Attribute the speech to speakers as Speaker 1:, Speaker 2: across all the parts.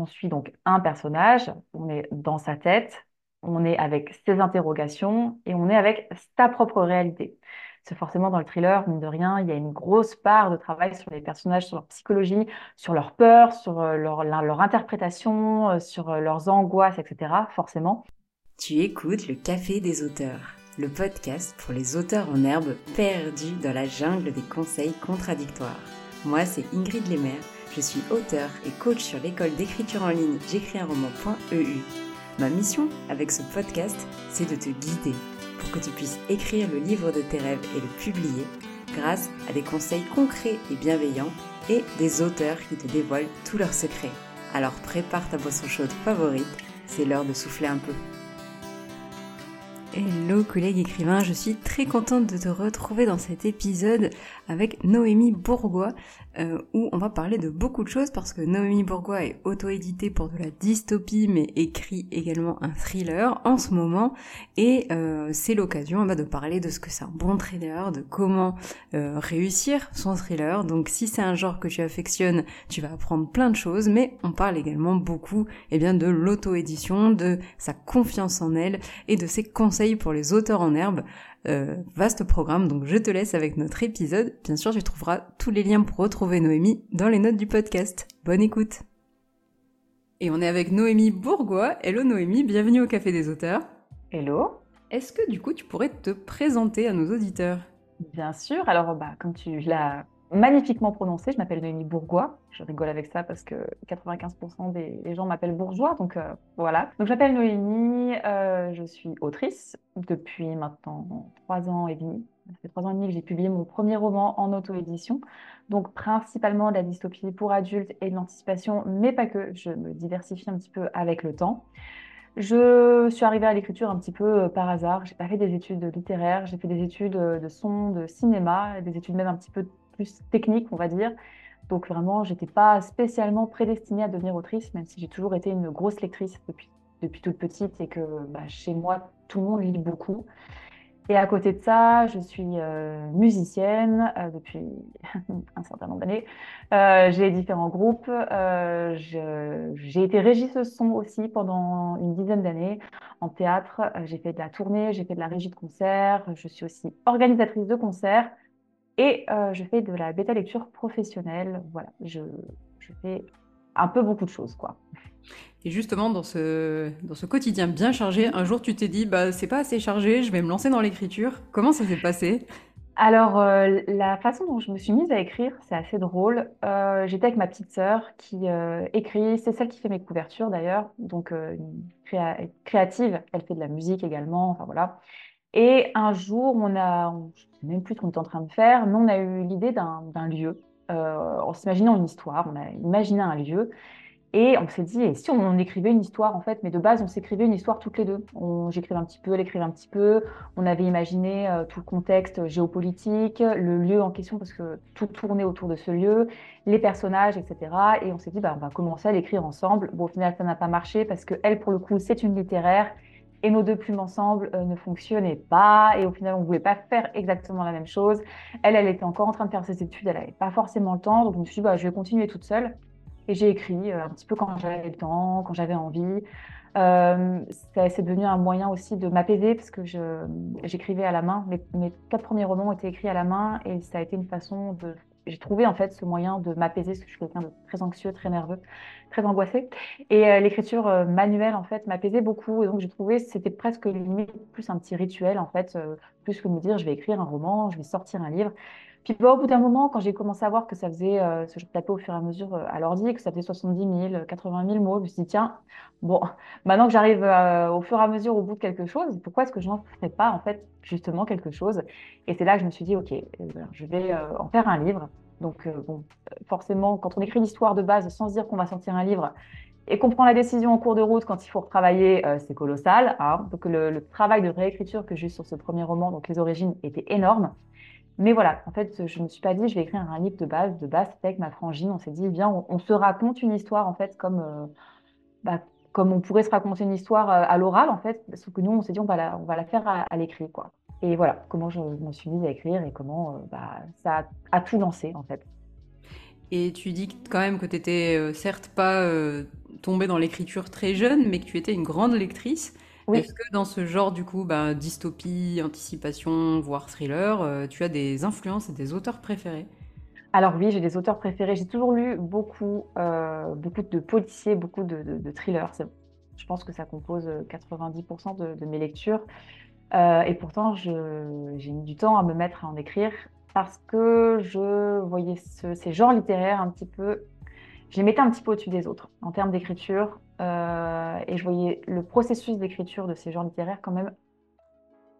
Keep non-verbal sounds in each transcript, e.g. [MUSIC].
Speaker 1: On suit donc un personnage, on est dans sa tête, on est avec ses interrogations et on est avec sa propre réalité. C'est forcément dans le thriller, mine de rien, il y a une grosse part de travail sur les personnages, sur leur psychologie, sur leur peur, sur euh, leur, leur interprétation, euh, sur euh, leurs angoisses, etc. Forcément.
Speaker 2: Tu écoutes le Café des auteurs, le podcast pour les auteurs en herbe perdus dans la jungle des conseils contradictoires. Moi, c'est Ingrid Lemaire, je suis auteur et coach sur l'école d'écriture en ligne j'écris un roman.eu. Ma mission avec ce podcast, c'est de te guider pour que tu puisses écrire le livre de tes rêves et le publier grâce à des conseils concrets et bienveillants et des auteurs qui te dévoilent tous leurs secrets. Alors prépare ta boisson chaude favorite, c'est l'heure de souffler un peu. Hello collègue écrivain, je suis très contente de te retrouver dans cet épisode avec Noémie Bourgois euh, où on va parler de beaucoup de choses parce que Noémie Bourgois est auto-éditée pour de la dystopie mais écrit également un thriller en ce moment et euh, c'est l'occasion bah, de parler de ce que c'est un bon thriller, de comment euh, réussir son thriller. Donc si c'est un genre que tu affectionnes, tu vas apprendre plein de choses mais on parle également beaucoup eh bien, de l'auto-édition, de sa confiance en elle et de ses conseils pour les auteurs en herbe. Euh, vaste programme, donc je te laisse avec notre épisode. Bien sûr, tu trouveras tous les liens pour retrouver Noémie dans les notes du podcast. Bonne écoute Et on est avec Noémie Bourgois. Hello Noémie, bienvenue au Café des auteurs.
Speaker 1: Hello
Speaker 2: Est-ce que du coup tu pourrais te présenter à nos auditeurs?
Speaker 1: Bien sûr, alors bah, comme tu l'as magnifiquement prononcé. Je m'appelle Noémie Bourgois. Je rigole avec ça parce que 95% des, gens m'appellent bourgeois. Donc euh, voilà. Donc j'appelle Noémie. Euh, je suis autrice depuis maintenant trois ans et demi. Ça fait trois ans et demi que j'ai publié mon premier roman en auto-édition. Donc principalement de la dystopie pour adultes et de l'anticipation, mais pas que. Je me diversifie un petit peu avec le temps. Je suis arrivée à l'écriture un petit peu euh, par hasard. J'ai pas fait des études littéraires, j'ai fait des études de son, de cinéma, des études même un petit peu technique, on va dire. Donc vraiment, j'étais pas spécialement prédestinée à devenir autrice, même si j'ai toujours été une grosse lectrice depuis, depuis toute petite et que bah, chez moi, tout le monde lit beaucoup. Et à côté de ça, je suis euh, musicienne euh, depuis [LAUGHS] un certain nombre d'années. Euh, j'ai différents groupes. j'ai été régisseuse son aussi pendant une dizaine d'années en théâtre. j'ai fait de la tournée, j'ai fait de la régie de concert. Je suis aussi organisatrice de concerts. Et euh, je fais de la bêta lecture professionnelle. Voilà, je, fais un peu beaucoup de choses, quoi.
Speaker 2: Et justement, dans ce, dans ce quotidien bien chargé, un jour tu t'es dit, bah, c'est pas assez chargé, je vais me lancer dans l'écriture. Comment ça s'est passé?
Speaker 1: Alors, euh, la façon dont je me suis mise à écrire, c'est assez drôle. Euh, j'étais avec ma petite sœur qui écrit, c'est celle qui fait mes couvertures d'ailleurs, donc créative, elle fait de la musique également, enfin voilà. Et un jour, on a, je sais même plus ce qu'on était en train de faire, mais on a eu l'idée d'un lieu. Euh, en s'imaginant une histoire, on a imaginé un lieu. Et on s'est dit, et si on, écrivait une histoire en fait, mais de base, on s'écrivait une histoire toutes les deux. J'écrivais un petit peu, elle écrivait un petit peu. On avait imaginé euh, tout le contexte géopolitique, le lieu en question, parce que tout tournait autour de ce lieu, les personnages, etc. Et on s'est dit, bah, on va commencer à l'écrire ensemble. Bon, au final, ça n'a pas marché parce que elle, pour le coup, c'est une littéraire et nos deux plumes ensemble euh, ne fonctionnaient pas et au final on ne voulait pas faire exactement la même chose. Elle, elle était encore en train de faire ses études, elle n'avait pas forcément le temps, donc je me suis dit bah, je vais continuer toute seule et j'ai écrit euh, un petit peu quand j'avais le temps, quand j'avais envie. Euh, c'est devenu un moyen aussi de m'apaiser parce que j'écrivais à la main. Mes, mes, quatre premiers romans été écrits à la main et ça a été une façon de j'ai trouvé en fait ce moyen de m'apaiser parce que je suis quelqu'un de très anxieux, très nerveux, très angoissé. Et euh, l'écriture euh, manuelle en fait m'apaisait beaucoup. Et donc j'ai trouvé c'était presque plus un petit rituel en fait, euh, plus que de me dire je vais écrire un roman, je vais sortir un livre. Puis bah, au bout d'un moment, quand j'ai commencé à voir que ça faisait, ce que je tapais au fur et à mesure à l'ordi, que ça faisait 70 000, 80 000 mots, je me suis dit tiens, bon, [LAUGHS] maintenant que j'arrive au fur et à mesure au bout de quelque chose, pourquoi est-ce que je n'en ferais pas en fait justement quelque chose? Et c'est là que je me suis dit ok, je vais en faire un livre. Donc, euh, bon, forcément, quand on écrit une histoire de base sans dire qu'on va sortir un livre et qu'on prend la décision en cours de route quand il faut retravailler, euh, c'est colossal. Hein. Donc, le, travail de réécriture que j'ai eu sur ce premier roman, donc Les Origines, était énorme. Mais voilà, en fait, je ne me suis pas dit, je vais écrire un livre de base. De base, c'était avec ma frangine. On s'est dit, bien, on, se raconte une histoire, en fait, comme, euh, bah, comme on pourrait se raconter une histoire à l'oral, en fait. Sauf que nous, on s'est dit, on va la, on va la faire à, à l'écrit, quoi. Et voilà, comment je me suis mise à écrire et comment euh, bah, ça a, tout lancé en fait.
Speaker 3: Et tu dis quand même que tu étais certes pas tombée dans l'écriture très jeune, mais que tu étais une grande lectrice. Est-ce que dans ce genre, du coup, bah, dystopie, anticipation, voire thriller, tu as des influences et des auteurs préférés?
Speaker 1: Alors oui, j'ai des auteurs préférés. J'ai toujours lu beaucoup, euh, beaucoup de policiers, beaucoup de, thrillers. Je pense que ça compose 90% euh, de, mes lectures. Euh, et pourtant, j'ai mis du temps à me mettre à en écrire parce que je voyais ces genres littéraires un petit peu... Je les mettais un petit peu au-dessus des autres en termes d'écriture. et je voyais le processus d'écriture de ces genres littéraires quand même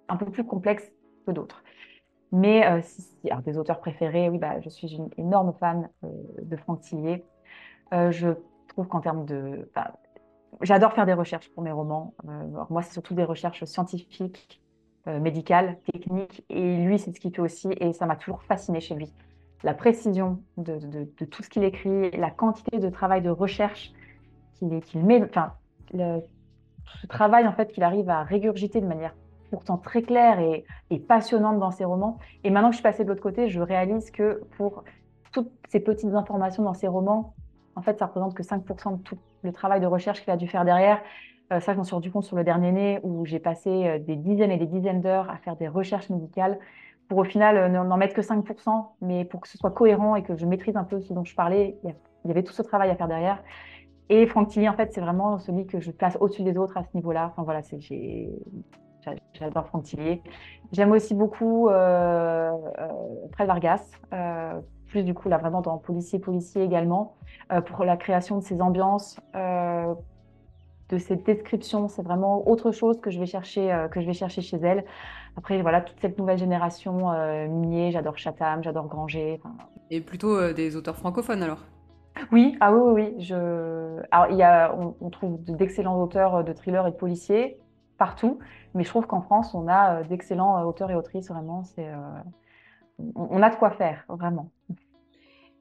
Speaker 1: un peu plus complexe que d'autres. Mais euh, des auteurs préférés, oui, bah, je suis une énorme fan euh, de Franck Tillier. Euh, je trouve qu'en termes de... J'adore faire des recherches pour mes romans. moi, c'est surtout des recherches scientifiques, médicales, techniques. Et lui, c'est ce qu'il fait aussi. Et ça m'a toujours fasciné chez lui. La précision de, tout ce qu'il écrit, la quantité de travail de recherche qu'il met, enfin, ce travail en fait qu'il arrive à régurgiter de manière pourtant très claire et, passionnante dans ses romans. Et maintenant que je suis passée de l'autre côté, je réalise que pour toutes ces petites informations dans ses romans, en fait, ça représente que 5% de tout le travail de recherche qu'il a dû faire derrière. Euh, ça, je m'en suis rendu compte sur le dernier né, où j'ai passé euh, des dizaines et des dizaines d'heures à faire des recherches médicales pour au final euh, n'en mettre que 5%, mais pour que ce soit cohérent et que je maîtrise un peu ce dont je parlais, il y avait tout ce travail à faire derrière. Et Franck Tilly, en fait, c'est vraiment celui que je place au-dessus des autres à ce niveau-là. Enfin voilà, j'ai J'adore Frontier. J'aime aussi beaucoup euh, euh, Fred Vargas, euh, plus du coup là vraiment dans policier policier également, pour la création de ces ambiances, de cette description. C'est vraiment autre chose que je vais chercher que je vais chercher chez elle. Après voilà toute cette nouvelle génération Minier, j'adore Chatham, j'adore Granger.
Speaker 3: Et plutôt des auteurs francophones alors?
Speaker 1: Oui, ah oui, oui, oui. Je... Alors, il y a, on, on trouve d'excellents auteurs de thrillers et de policiers partout. Mais je trouve qu'en France, on a euh, d'excellents euh, auteurs et autrices, vraiment. C'est, euh, on a de quoi faire, vraiment.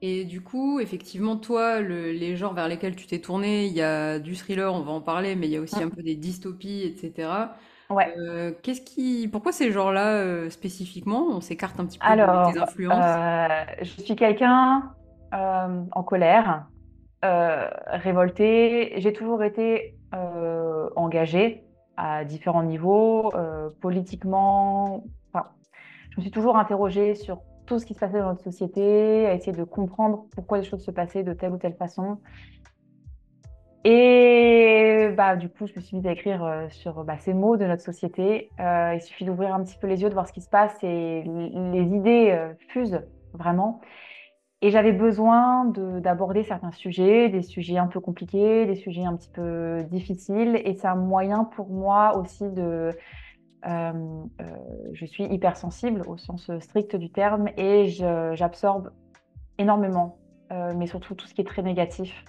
Speaker 3: Et du coup, effectivement, toi, les genres vers lesquels tu t'es tourné, il y a du thriller, on va en parler, mais il y a aussi mm. un peu des dystopies, etc.
Speaker 1: Ouais.
Speaker 3: qu'est-ce qui, pourquoi ces genres-là spécifiquement On s'écarte un petit peu
Speaker 1: de
Speaker 3: tes influences?
Speaker 1: je suis quelqu'un en colère, révolté. J'ai toujours été engagée à différents niveaux, euh, politiquement. Enfin, je me suis toujours interrogée sur tout ce qui se passait dans notre société, à essayer de comprendre pourquoi les choses se passaient de telle ou telle façon. Et bah, du coup, je me suis mise à écrire euh, sur bah, ces mots de notre société. Euh, il suffit d'ouvrir un petit peu les yeux, de voir ce qui se passe et les idées fusent vraiment. Et j'avais besoin d'aborder certains sujets, des sujets un peu compliqués, des sujets un petit peu difficiles. Et c'est un moyen pour moi aussi de... Euh, euh, je suis hypersensible au sens strict du terme et j'absorbe énormément, euh, mais surtout tout ce qui est très négatif.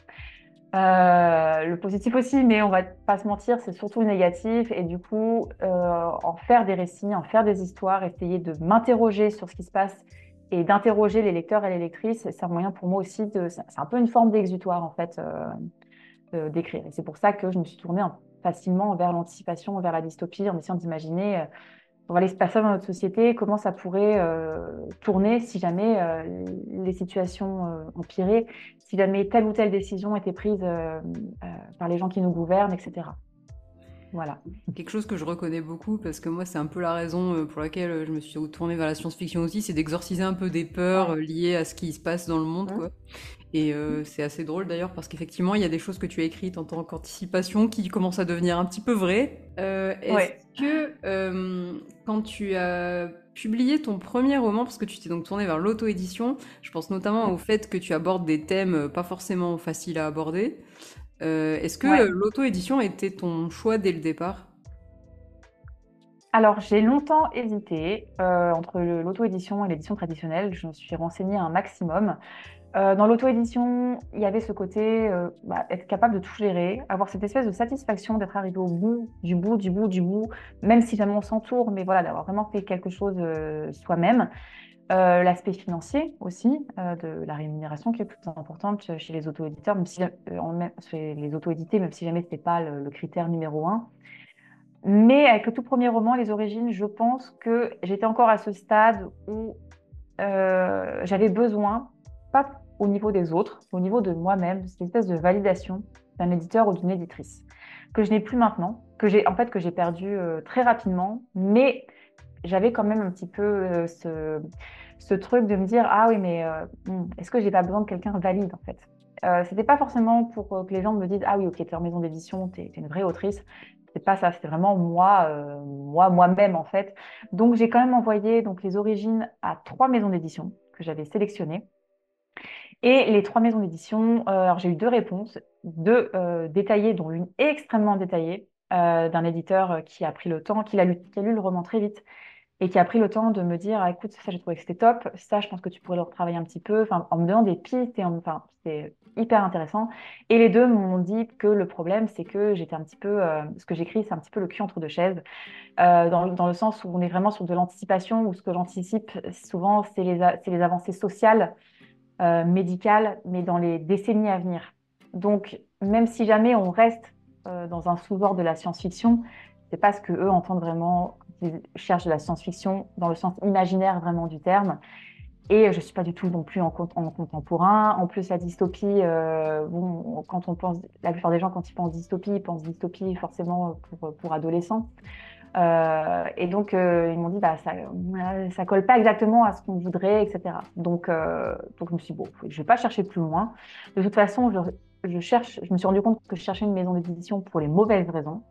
Speaker 1: le positif aussi, mais on va pas se mentir, c'est surtout le négatif. Et du coup, en faire des récits, en faire des histoires, essayer de m'interroger sur ce qui se passe et d'interroger les lecteurs et les lectrices, c'est un moyen pour moi aussi de. C'est un peu une forme d'exutoire, en fait, d'écrire. Et c'est pour ça que je me suis tournée facilement vers l'anticipation, vers la dystopie, en essayant d'imaginer. Euh, aller se passer dans notre société, comment ça pourrait euh, tourner si jamais les situations empiraient, si jamais telle ou telle décision était prise par les gens qui nous gouvernent, etc. Voilà.
Speaker 3: Quelque chose que je reconnais beaucoup, parce que moi, c'est un peu la raison euh, pour laquelle euh, je me suis tournée vers la science-fiction aussi, c'est d'exorciser un peu des peurs euh, liées à ce qui se passe dans le monde, quoi. Et c'est assez drôle d'ailleurs, parce qu'effectivement, il y a des choses que tu as écrites en tant qu'anticipation qui commencent à devenir un petit peu vraies. Est-ce que quand tu as publié ton premier roman, parce que tu t'es donc tourné vers l'auto-édition, je pense notamment au fait que tu abordes des thèmes pas forcément faciles à aborder. Euh, est-ce que l'auto-édition était ton choix dès le départ?
Speaker 1: Alors, j'ai longtemps hésité euh, entre l'auto-édition et l'édition traditionnelle. Je me suis renseignée un maximum. Euh, dans l'auto-édition, il y avait ce côté bah, être capable de tout gérer, avoir cette espèce de satisfaction d'être arrivé au bout, du bout, du bout, du bout, même si jamais on s'entoure, mais voilà, d'avoir vraiment fait quelque chose soi-même. Euh, l'aspect financier aussi, euh, de la rémunération qui est plus importante chez les auto-éditeurs, même si euh, chez les auto-édités, même si jamais ce n'était pas le, critère numéro un. Mais avec le tout premier roman, Les Origines, je pense que j'étais encore à ce stade où j'avais besoin, pas au niveau des autres, au niveau de moi-même, cette espèce de validation d'un éditeur ou d'une éditrice que je n'ai plus maintenant, que j'ai en fait que j'ai perdu euh, très rapidement, mais j'avais quand même un petit peu euh, ce, truc de me dire ah oui mais euh, hmm, est-ce que j'ai pas besoin de quelqu'un valide en fait? c'était pas forcément pour que les gens me disent ah oui ok t'es en maison d'édition, t'es es une vraie autrice. C'est pas ça, c'était vraiment moi, moi moi-même en fait. Donc j'ai quand même envoyé donc les origines à trois maisons d'édition que j'avais sélectionnées. Et les trois maisons d'édition, alors j'ai eu deux réponses deux euh, détaillées, dont une extrêmement détaillée, euh, d'un éditeur qui a pris le temps, qui a, lu, le roman très vite et qui a pris le temps de me dire ah, écoute, ça j'ai trouvé que c'était top, ça je pense que tu pourrais le retravailler un petit peu, en me donnant des pistes enfin, c'est hyper intéressant. Et les deux m'ont dit que le problème, c'est que j'étais un petit peu, euh, ce que j'écris, c'est un petit peu le cul entre deux chaises, euh, dans, le sens où on est vraiment sur de l'anticipation, où ce que j'anticipe souvent, c'est les avancées sociales, euh, médicales, mais dans les décennies à venir. Donc, même si jamais on reste euh, dans un sous-genre de la science-fiction, c'est pas ce que eux entendent vraiment. Ils cherchent de la science-fiction dans le sens imaginaire vraiment du terme. Et je suis pas du tout non plus en, contemporain. En plus, la dystopie, euh, bon, quand on pense, la plupart des gens, quand ils pensent dystopie, ils pensent dystopie forcément pour, pour adolescents. Euh, et donc, euh, ils m'ont dit, bah, ça ne colle pas exactement à ce qu'on voudrait, etc. Donc, euh, donc, je me suis dit, bon, je ne vais pas chercher plus loin. De toute façon, je, je, cherche, je me suis rendu compte que je cherchais une maison d'édition pour les mauvaises raisons,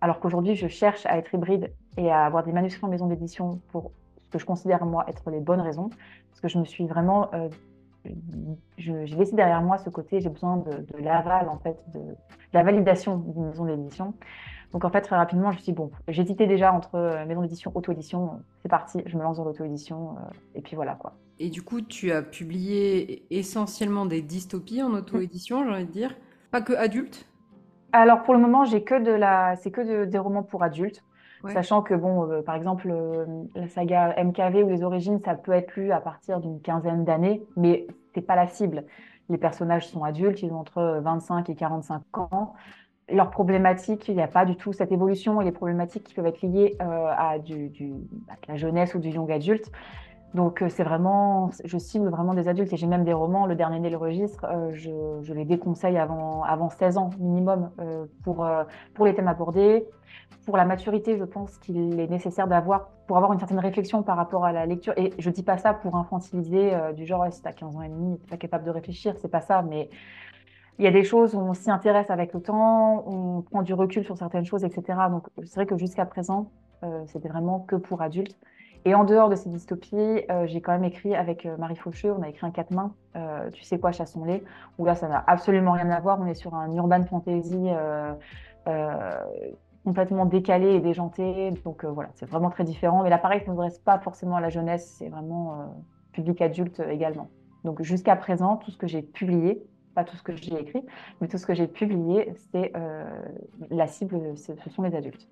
Speaker 1: alors qu'aujourd'hui, je cherche à être hybride et à avoir des manuscrits en maison d'édition pour ce que je considère, moi, être les bonnes raisons. Parce que je me suis vraiment. Euh, j'ai laissé derrière moi ce côté, j'ai besoin de, de l'aval, en fait, de, la validation d'une maison d'édition. Donc en fait, très rapidement, je me suis dit, bon, j'hésitais déjà entre euh, maison d'édition, auto-édition, c'est parti, je me lance dans l'auto-édition, euh, et puis voilà quoi.
Speaker 2: Et du coup, tu as publié essentiellement des dystopies en auto-édition, j'ai envie de dire, pas que adultes?
Speaker 1: Alors pour le moment, j'ai que de la, c'est que des romans pour adultes. Sachant que, bon, euh, par exemple, la saga MKV ou les origines, ça peut être lu à partir d'une quinzaine d'années, mais c'est pas la cible. Les personnages sont adultes, ils ont entre 25 et 45 ans leurs problématiques, il n'y a pas du tout cette évolution et les problématiques qui peuvent être liées euh, à, du, du, la jeunesse ou du young adulte. Donc euh, c'est vraiment, je cible vraiment des adultes et j'ai même des romans, le dernier né le registre, euh, je, je, les déconseille avant, avant 16 ans minimum pour, pour les thèmes abordés. Pour la maturité, je pense qu'il est nécessaire d'avoir, pour avoir une certaine réflexion par rapport à la lecture, et je dis pas ça pour infantiliser du genre, si tu as 15 ans et demi, tu pas capable de réfléchir, c'est pas ça, mais il y a des choses où on s'y intéresse avec le temps, on prend du recul sur certaines choses, etc. Donc, c'est vrai que jusqu'à présent, euh, c'était vraiment que pour adultes. Et en dehors de ces dystopies, euh, j'ai quand même écrit avec euh, Marie Faucheux, on a écrit un quatre mains, Tu sais quoi, Chassons-les, où là, ça n'a absolument rien à voir. On est sur un urban fantasy complètement décalé et déjanté. Donc voilà, c'est vraiment très différent. Mais là, pareil, ça ne s'adresse pas forcément à la jeunesse, c'est vraiment public adulte également. Donc jusqu'à présent, tout ce que j'ai publié, pas tout ce que j'ai écrit, mais tout ce que j'ai publié, c'est euh, la cible, ce sont les adultes.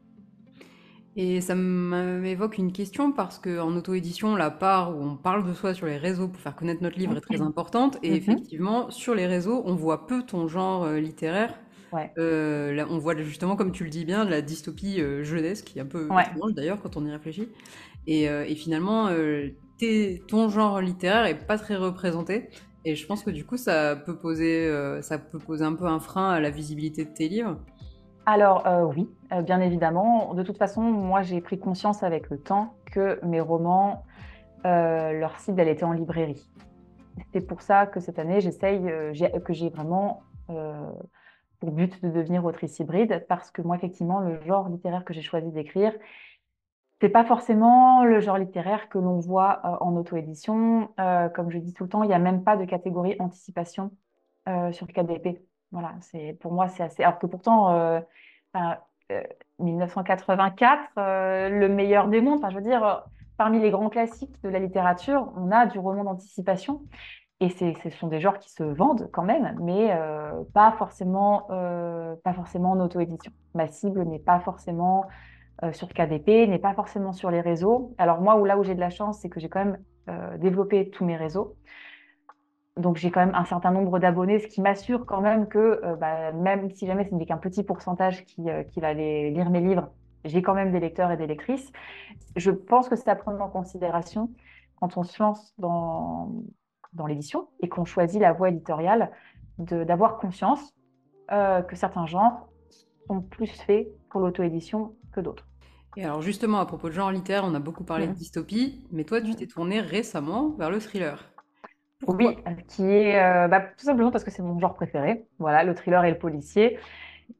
Speaker 2: Et ça m'évoque une question parce qu'en auto-édition, la part où on parle de soi sur les réseaux pour faire connaître notre livre est très importante. Et mm -hmm. effectivement, sur les réseaux, on voit peu ton genre euh, littéraire. Ouais. Euh, là, on voit justement, comme tu le dis bien, la dystopie jeunesse, qui est un peu ouais. étrange d'ailleurs quand on y réfléchit. Et, euh, et finalement, euh, ton genre littéraire est pas très représenté. Et je pense que du coup, ça peut poser, euh, ça peut poser un peu un frein à la visibilité de tes livres.
Speaker 1: Alors euh, oui, euh, bien évidemment. De toute façon, moi, j'ai pris conscience avec le temps que mes romans, leur cible, elle était en librairie. C'est pour ça que cette année, j'essaye, que j'ai vraiment pour but de devenir autrice hybride, parce que moi, effectivement, le genre littéraire que j'ai choisi d'écrire, c'est pas forcément le genre littéraire que l'on voit euh, en auto-édition. Euh, comme je dis tout le temps, il n'y a même pas de catégorie anticipation euh, sur KDP. Voilà, c'est pour moi c'est assez. Alors que pourtant, euh, 1984, euh, le meilleur des mondes. Enfin, je veux dire, parmi les grands classiques de la littérature, on a du roman d'anticipation. Et ce sont des genres qui se vendent quand même, mais pas forcément, pas forcément en auto-édition. Ma cible n'est pas forcément euh, sur KDP, n'est pas forcément sur les réseaux. Alors moi, où, là où j'ai de la chance, c'est que j'ai quand même euh, développé tous mes réseaux. Donc j'ai quand même un certain nombre d'abonnés, ce qui m'assure quand même que euh, bah, même si jamais ce n'est qu'un petit pourcentage qui, qui va aller lire mes livres, j'ai quand même des lecteurs et des lectrices. Je pense que c'est à prendre en considération quand on se lance dans, dans l'édition et qu'on choisit la voie éditoriale d'avoir conscience que certains genres sont plus faits pour l'auto-édition que d'autres.
Speaker 2: Et alors justement, à propos de genre littéraire, on a beaucoup parlé de mmh. dystopie, mais toi, tu mmh. t'es tournée récemment vers le thriller.
Speaker 1: oui, qui est euh, bah, tout simplement parce que c'est mon genre préféré. Voilà, le thriller et le policier.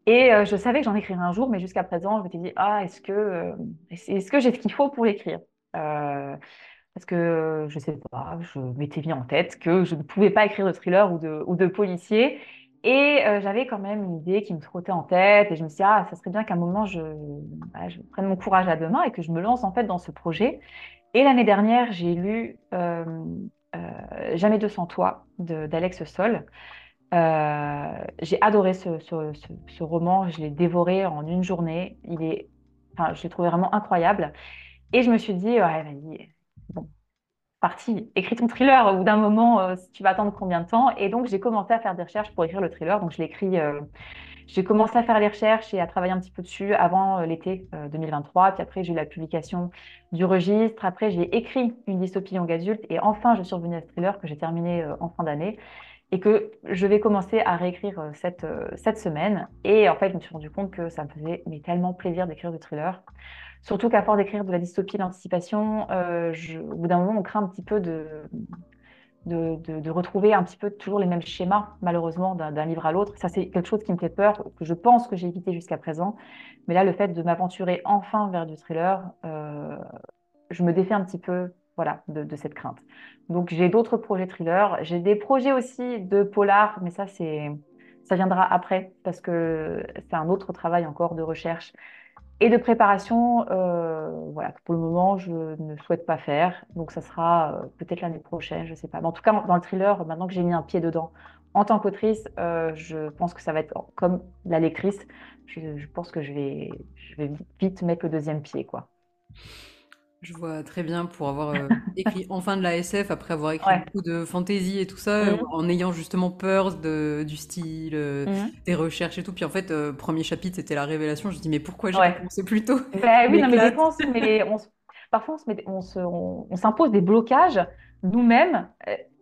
Speaker 1: Et euh, je savais que j'en écrirais un jour, mais jusqu'à présent, je m'étais dit, ah, est-ce que, euh, est-ce que j'ai ce qu'il faut pour l'écrire Parce que je sais pas, je m'étais mis en tête que je ne pouvais pas écrire de thriller ou de, ou de policier. Et euh, j'avais quand même une idée qui me trottait en tête et je me suis dit, ah, ça serait bien qu'à un moment, je, je, prenne mon courage à deux mains et que je me lance en fait dans ce projet. Et l'année dernière, j'ai lu euh, euh, Jamais deux sans toi d'Alex Sol. j'ai adoré ce, roman, je l'ai dévoré en une journée. Il est, enfin, je l'ai trouvé vraiment incroyable. Et je me suis dit, ouais, vas-y, bon, partie, écris ton thriller au bout d'un moment, euh, tu vas attendre combien de temps? Et donc, j'ai commencé à faire des recherches pour écrire le thriller. Donc, je l'ai écrit, euh, j'ai commencé à faire les recherches et à travailler un petit peu dessus avant euh, l'été 2023. Puis après, j'ai eu la publication du registre. Après, j'ai écrit une dystopie young adulte. Et enfin, je suis revenue à ce thriller que j'ai terminé en fin d'année et que je vais commencer à réécrire cette, cette semaine. Et en fait, je me suis rendu compte que ça me faisait mais, tellement plaisir d'écrire du thriller. Surtout qu'à force d'écrire de la dystopie, l'anticipation, euh, au bout d'un moment, on craint un petit peu de, de, retrouver un petit peu toujours les mêmes schémas, malheureusement, d'un livre à l'autre. Ça, c'est quelque chose qui me fait peur, que je pense que j'ai évité jusqu'à présent. Mais là, le fait de m'aventurer enfin vers du thriller, euh, je me défais un petit peu voilà, de, cette crainte. Donc, j'ai d'autres projets thriller. J'ai des projets aussi de polar, mais ça, c'est ça viendra après, parce que c'est un autre travail encore de recherche et de préparation, euh, voilà, pour le moment, je ne souhaite pas faire. Donc, ça sera euh, peut-être l'année prochaine, je ne sais pas. Mais en tout cas, dans le thriller, maintenant que j'ai mis un pied dedans, en tant qu'autrice, euh, je pense que ça va être comme la lectrice. Je, je pense que je vais, je vais vite mettre le deuxième pied, quoi.
Speaker 2: Je vois très bien pour avoir euh, [LAUGHS] écrit enfin de la SF après avoir écrit beaucoup de fantasy et tout ça, mmh. en ayant justement peur de, du style, euh, mmh. des recherches et tout. Puis en fait, euh, premier chapitre, c'était la révélation. Je dis, mais pourquoi j'ai ouais. commencé plus tôt? [LAUGHS]
Speaker 1: Bah, Oui, non, mais je pense, mais on, parfois on, on, on s'impose des blocages nous-mêmes,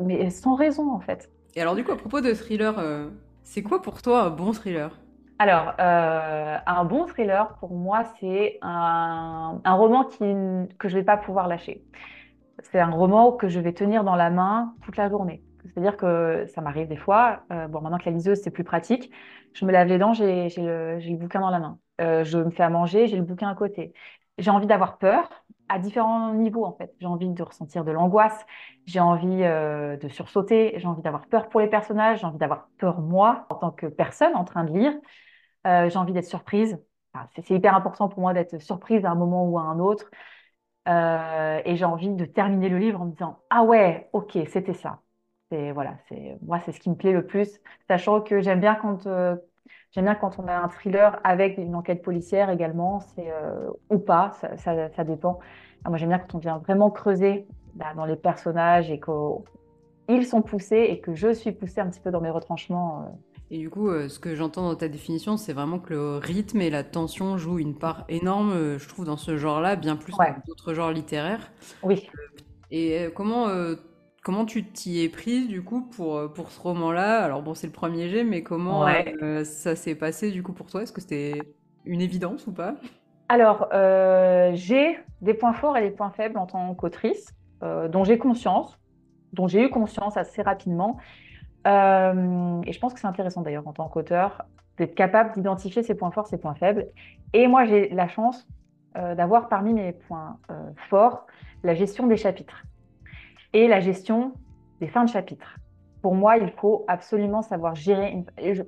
Speaker 1: mais sans raison en fait.
Speaker 2: Et alors, du coup, à propos de thriller, c'est quoi pour toi un bon thriller?
Speaker 1: Alors, euh, un bon thriller, pour moi, c'est un, roman qui, que je ne vais pas pouvoir lâcher. C'est un roman que je vais tenir dans la main toute la journée. C'est-à-dire que ça m'arrive des fois, euh, bon, maintenant que la liseuse, c'est plus pratique, je me lave les dents, j'ai le, bouquin dans la main. Euh, je me fais à manger, j'ai le bouquin à côté. J'ai envie d'avoir peur à différents niveaux, en fait. J'ai envie de ressentir de l'angoisse, j'ai envie de sursauter, j'ai envie d'avoir peur pour les personnages, j'ai envie d'avoir peur moi, en tant que personne en train de lire. Euh, j'ai envie d'être surprise. c'est hyper important pour moi d'être surprise à un moment ou à un autre. Euh, et j'ai envie de terminer le livre en me disant ah ouais, ok, c'était ça. C'est voilà, c'est moi c'est ce qui me plaît le plus, sachant que j'aime bien quand euh, j'aime bien quand on a un thriller avec une enquête policière également, c'est ou pas, ça, ça, dépend. moi j'aime bien quand on vient vraiment creuser bah, dans les personnages et qu'ils sont poussés et que je suis poussée un petit peu dans mes retranchements
Speaker 2: et du coup, euh, ce que j'entends dans ta définition, c'est vraiment que le rythme et la tension jouent une part énorme, euh, je trouve, dans ce genre-là, bien plus que d'autres genres littéraires.
Speaker 1: Oui.
Speaker 2: Euh, et comment, comment tu t'y es prise, du coup, pour, pour ce roman-là? Alors, bon, c'est le premier jet, mais comment ça s'est passé, du coup, pour toi? Est-ce que c'était une évidence ou pas?
Speaker 1: Alors, j'ai des points forts et des points faibles en tant qu'autrice, dont j'ai conscience, dont j'ai eu conscience assez rapidement. Euh, et je pense que c'est intéressant d'ailleurs en tant qu'auteur d'être capable d'identifier ses points forts, ses points faibles. Et moi, j'ai la chance euh, d'avoir parmi mes points euh, forts la gestion des chapitres et la gestion des fins de chapitres. Pour moi, il faut absolument savoir gérer. Je,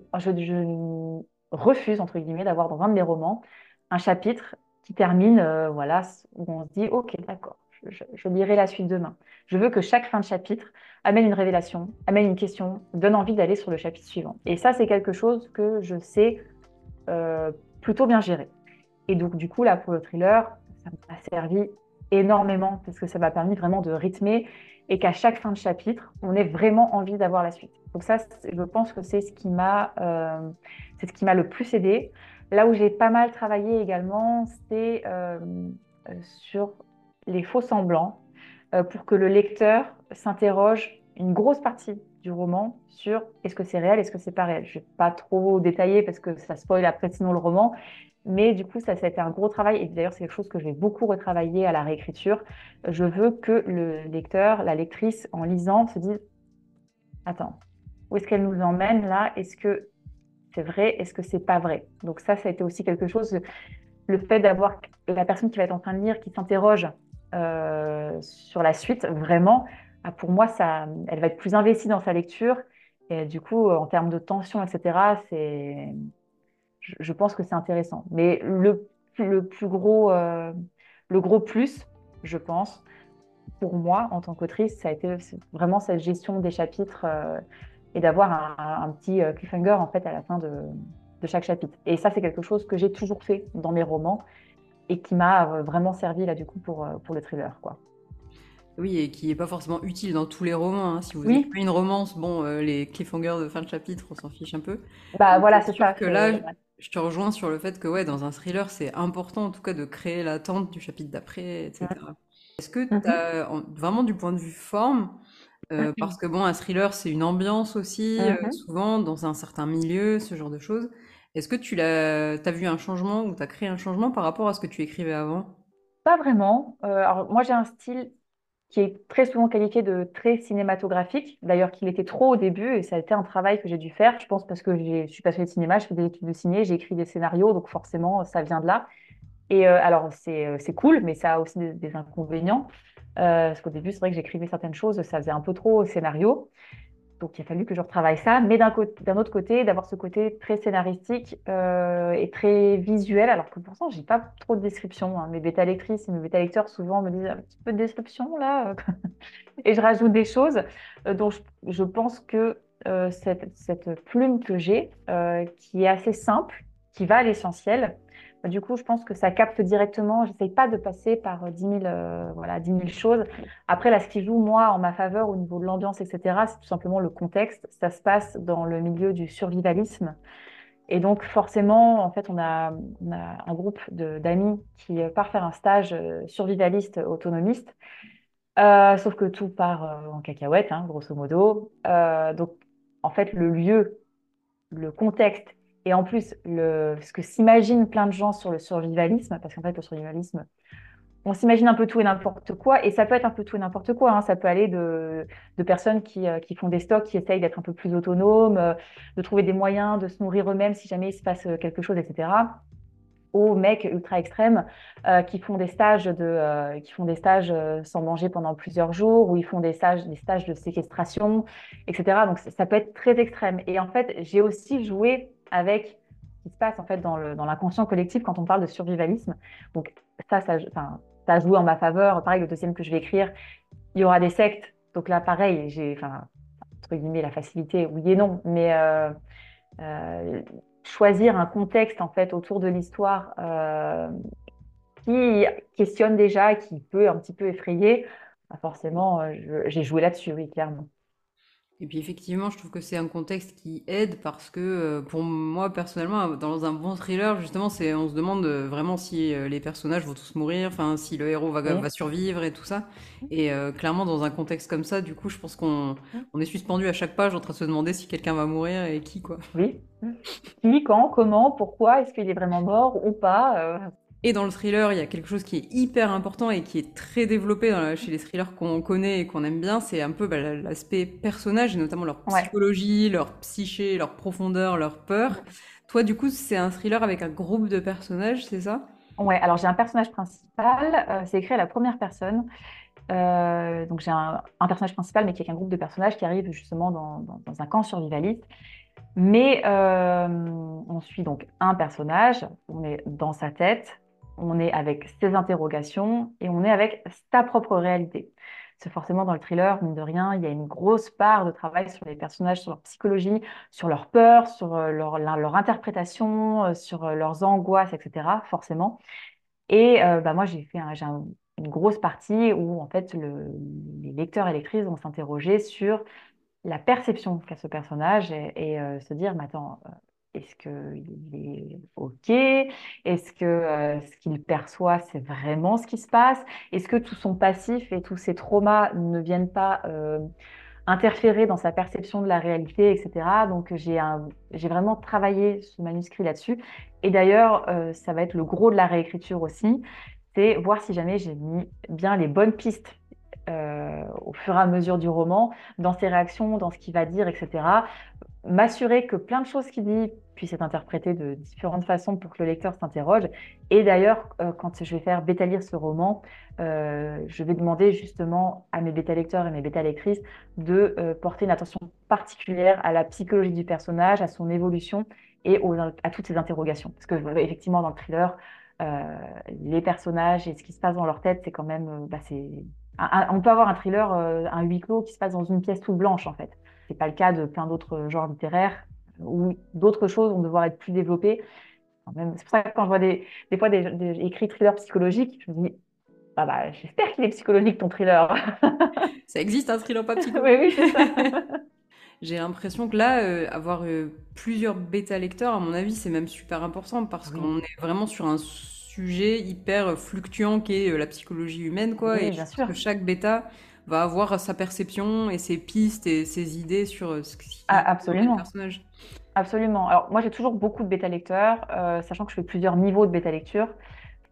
Speaker 1: refuse, entre guillemets, d'avoir dans un de mes romans un chapitre qui termine, voilà, où on se dit, OK, d'accord, je, lirai la suite demain. Je veux que chaque fin de chapitre amène une révélation, amène une question, donne envie d'aller sur le chapitre suivant. Et ça, c'est quelque chose que je sais euh, plutôt bien gérer. Et donc, du coup, là, pour le thriller, ça m'a servi énormément parce que ça m'a permis vraiment de rythmer et qu'à chaque fin de chapitre, on ait vraiment envie d'avoir la suite. Donc ça, je pense que c'est ce qui m'a, euh, c'est ce qui m'a le plus aidé. Là où j'ai pas mal travaillé également, c'est euh, sur les faux semblants euh, pour que le lecteur s'interroge une grosse partie du roman sur est-ce que c'est réel, est-ce que c'est pas réel. Je vais pas trop détailler parce que ça spoil après sinon le roman, mais du coup, ça, a été un gros travail. Et d'ailleurs, c'est quelque chose que je vais beaucoup retravailler à la réécriture. Je veux que le lecteur, la lectrice, en lisant, se dise Attends, où est-ce qu'elle nous emmène là? Est-ce que c'est vrai? Est-ce que c'est pas vrai? Donc, ça, ça a été aussi quelque chose. Le fait d'avoir la personne qui va être en train de lire, qui s'interroge euh, sur la suite, vraiment, ah, pour moi, ça, elle va être plus investie dans sa lecture. Et du coup, en termes de tension, etc., c'est je, pense que c'est intéressant. Mais le, le plus gros, euh, le gros plus, je pense, pour moi, en tant qu'autrice, ça a été vraiment cette gestion des chapitres euh, et d'avoir un, petit euh, cliffhanger en fait à la fin de, de chaque chapitre. Et ça, c'est quelque chose que j'ai toujours fait dans mes romans et qui m'a vraiment servi là du coup pour, pour le thriller, quoi.
Speaker 2: Oui, et qui n'est pas forcément utile dans tous les romans. Hein. Si vous écrivez une romance, bon, les cliffhangers de fin de chapitre, on s'en fiche un peu.
Speaker 1: Bah voilà, c'est
Speaker 2: sûr que là, je te rejoins sur le fait que ouais, dans un thriller, c'est important en tout cas de créer l'attente du chapitre d'après, etc. Est-ce que tu as vraiment du point de vue forme, euh, parce que bon, un thriller, c'est une ambiance aussi, euh, souvent dans un certain milieu, ce genre de choses. Est-ce que tu as vu un changement ou tu as créé un changement par rapport à ce que tu écrivais avant?
Speaker 1: Pas vraiment. Euh, alors moi, j'ai un style qui est très souvent qualifié de très cinématographique. D'ailleurs, qu'il était trop au début et ça a été un travail que j'ai dû faire. Je pense parce que je suis passionnée de cinéma, je fais des études de ciné, j'ai écrit des scénarios, donc forcément, ça vient de là. Et euh, alors, euh, c'est cool, mais ça a aussi des, inconvénients. Euh, parce qu'au début, c'est vrai que j'écrivais certaines choses, ça faisait un peu trop au scénario. Donc il a fallu que je retravaille ça, mais d'un autre côté, d'avoir ce côté très scénaristique euh, et très visuel, alors que pourtant j'ai pas trop de description. Hein. Mes bêta lectrices et mes bêta lecteurs souvent me disent un petit peu de description là, [LAUGHS] et je rajoute des choses. Euh, donc je, pense que euh, cette, plume que j'ai, qui est assez simple, qui va à l'essentiel, du coup, je pense que ça capte directement. Je n'essaye pas de passer par 10 000, euh, voilà, 10 000 choses. Après, là, ce qui joue, moi, en ma faveur au niveau de l'ambiance, etc., c'est tout simplement le contexte. Ça se passe dans le milieu du survivalisme. Et donc, forcément, en fait, on a, un groupe d'amis qui part faire un stage euh, survivaliste autonomiste. Euh, sauf que tout part en cacahuète, hein, grosso modo. donc, en fait, le lieu, le contexte et en plus, ce que s'imaginent plein de gens sur le survivalisme, parce qu'en fait, le survivalisme, on s'imagine un peu tout et n'importe quoi, et ça peut être un peu tout et n'importe quoi. Hein. Ça peut aller de, de personnes qui, euh, qui, font des stocks, qui essayent d'être un peu plus autonomes, euh, de trouver des moyens de se nourrir eux-mêmes si jamais il se passe euh, quelque chose, etc. Aux mecs ultra extrêmes qui font des stages de, qui font des stages sans manger pendant plusieurs jours, ou ils font des stages, des stages de séquestration, etc. Donc ça peut être très extrême. Et en fait, j'ai aussi joué avec ce qui se passe en fait dans l'inconscient collectif quand on parle de survivalisme. Donc ça, ça, enfin, ça a joué en ma faveur. Pareil, le deuxième que je vais écrire, il y aura des sectes. Donc là, pareil, j'ai, enfin, entre guillemets, la facilité, oui et non, mais euh, euh, choisir un contexte en fait autour de l'histoire euh, qui questionne déjà, qui peut un petit peu effrayer, bah, forcément, j'ai joué là-dessus, oui, clairement.
Speaker 2: Et puis effectivement, je trouve que c'est un contexte qui aide parce que euh, pour moi personnellement, dans un bon thriller, justement, c'est on se demande euh, vraiment si euh, les personnages vont tous mourir, enfin si le héros va, va survivre et tout ça. Et clairement, dans un contexte comme ça, du coup, je pense qu'on on est suspendu à chaque page en train de se demander si quelqu'un va mourir et qui quoi.
Speaker 1: Oui. Qui, quand, comment, pourquoi, est-ce qu'il est vraiment mort ou pas
Speaker 2: et dans le thriller, il y a quelque chose qui est hyper important et qui est très développé chez les thrillers qu'on connaît et qu'on aime bien, c'est un peu bah, l'aspect personnage, et notamment leur psychologie, leur psyché, leur profondeur, leur peur. Toi, du coup, c'est un thriller avec un groupe de personnages, c'est ça?
Speaker 1: Ouais, alors j'ai un personnage principal, euh, c'est écrit à la première personne. Euh, donc j'ai un, personnage principal, mais qui est un groupe de personnages qui arrivent justement dans, un camp survivaliste. Mais euh, on suit donc un personnage, on est dans sa tête, on est avec ses interrogations et on est avec sa propre réalité. C'est forcément dans le thriller, mine de rien, il y a une grosse part de travail sur les personnages, sur leur psychologie, sur leur peur, sur euh, leur, leur interprétation, euh, sur euh, leurs angoisses, etc. Forcément. Et bah, moi, j'ai fait une grosse partie où en fait les lecteurs et lectrices vont s'interroger sur la perception qu'a ce personnage et, se dire, mais attends, est-ce qu'il est OK? Est-ce que euh, ce qu'il perçoit, c'est vraiment ce qui se passe? Est-ce que tout son passif et tous ses traumas ne viennent pas euh, interférer dans sa perception de la réalité, etc. Donc j'ai vraiment travaillé ce manuscrit là-dessus. Et d'ailleurs, euh, ça va être le gros de la réécriture aussi, c'est voir si jamais j'ai mis bien les bonnes pistes au fur et à mesure du roman, dans ses réactions, dans ce qu'il va dire, etc. M'assurer que plein de choses qu'il dit puissent être interprétées de différentes façons pour que le lecteur s'interroge. Et d'ailleurs, euh, quand je vais faire bêta-lire ce roman, euh, je vais demander justement à mes bêta-lecteurs et mes bêta-lectrices de porter une attention particulière à la psychologie du personnage, à son évolution et à toutes ses interrogations. Parce que effectivement, dans le thriller, les personnages et ce qui se passe dans leur tête, c'est quand même, bah, c'est on peut avoir un thriller, euh, un huis clos qui se passe dans une pièce toute blanche en fait. C'est pas le cas de plein d'autres genres littéraires où d'autres choses vont devoir être plus développées. C'est pour ça que quand je vois des, fois des, écrits thrillers psychologiques, je me dis ah bah, j'espère qu'il est psychologique ton thriller. [LAUGHS]
Speaker 2: ça existe un thriller pas psychologique. [LAUGHS]
Speaker 1: oui, oui, c'est ça. [LAUGHS]
Speaker 2: J'ai l'impression que là, euh, avoir euh, plusieurs bêta lecteurs, à mon avis, c'est même super important parce qu'on est vraiment sur un sujet hyper fluctuant qui est euh, la psychologie humaine, quoi. et bien sûr. que chaque bêta va avoir sa perception et ses pistes et ses idées sur euh, ce qui
Speaker 1: ah, absolument. le personnage. Absolument. Alors moi j'ai toujours beaucoup de bêta lecteurs, euh, sachant que je fais plusieurs niveaux de bêta lecture.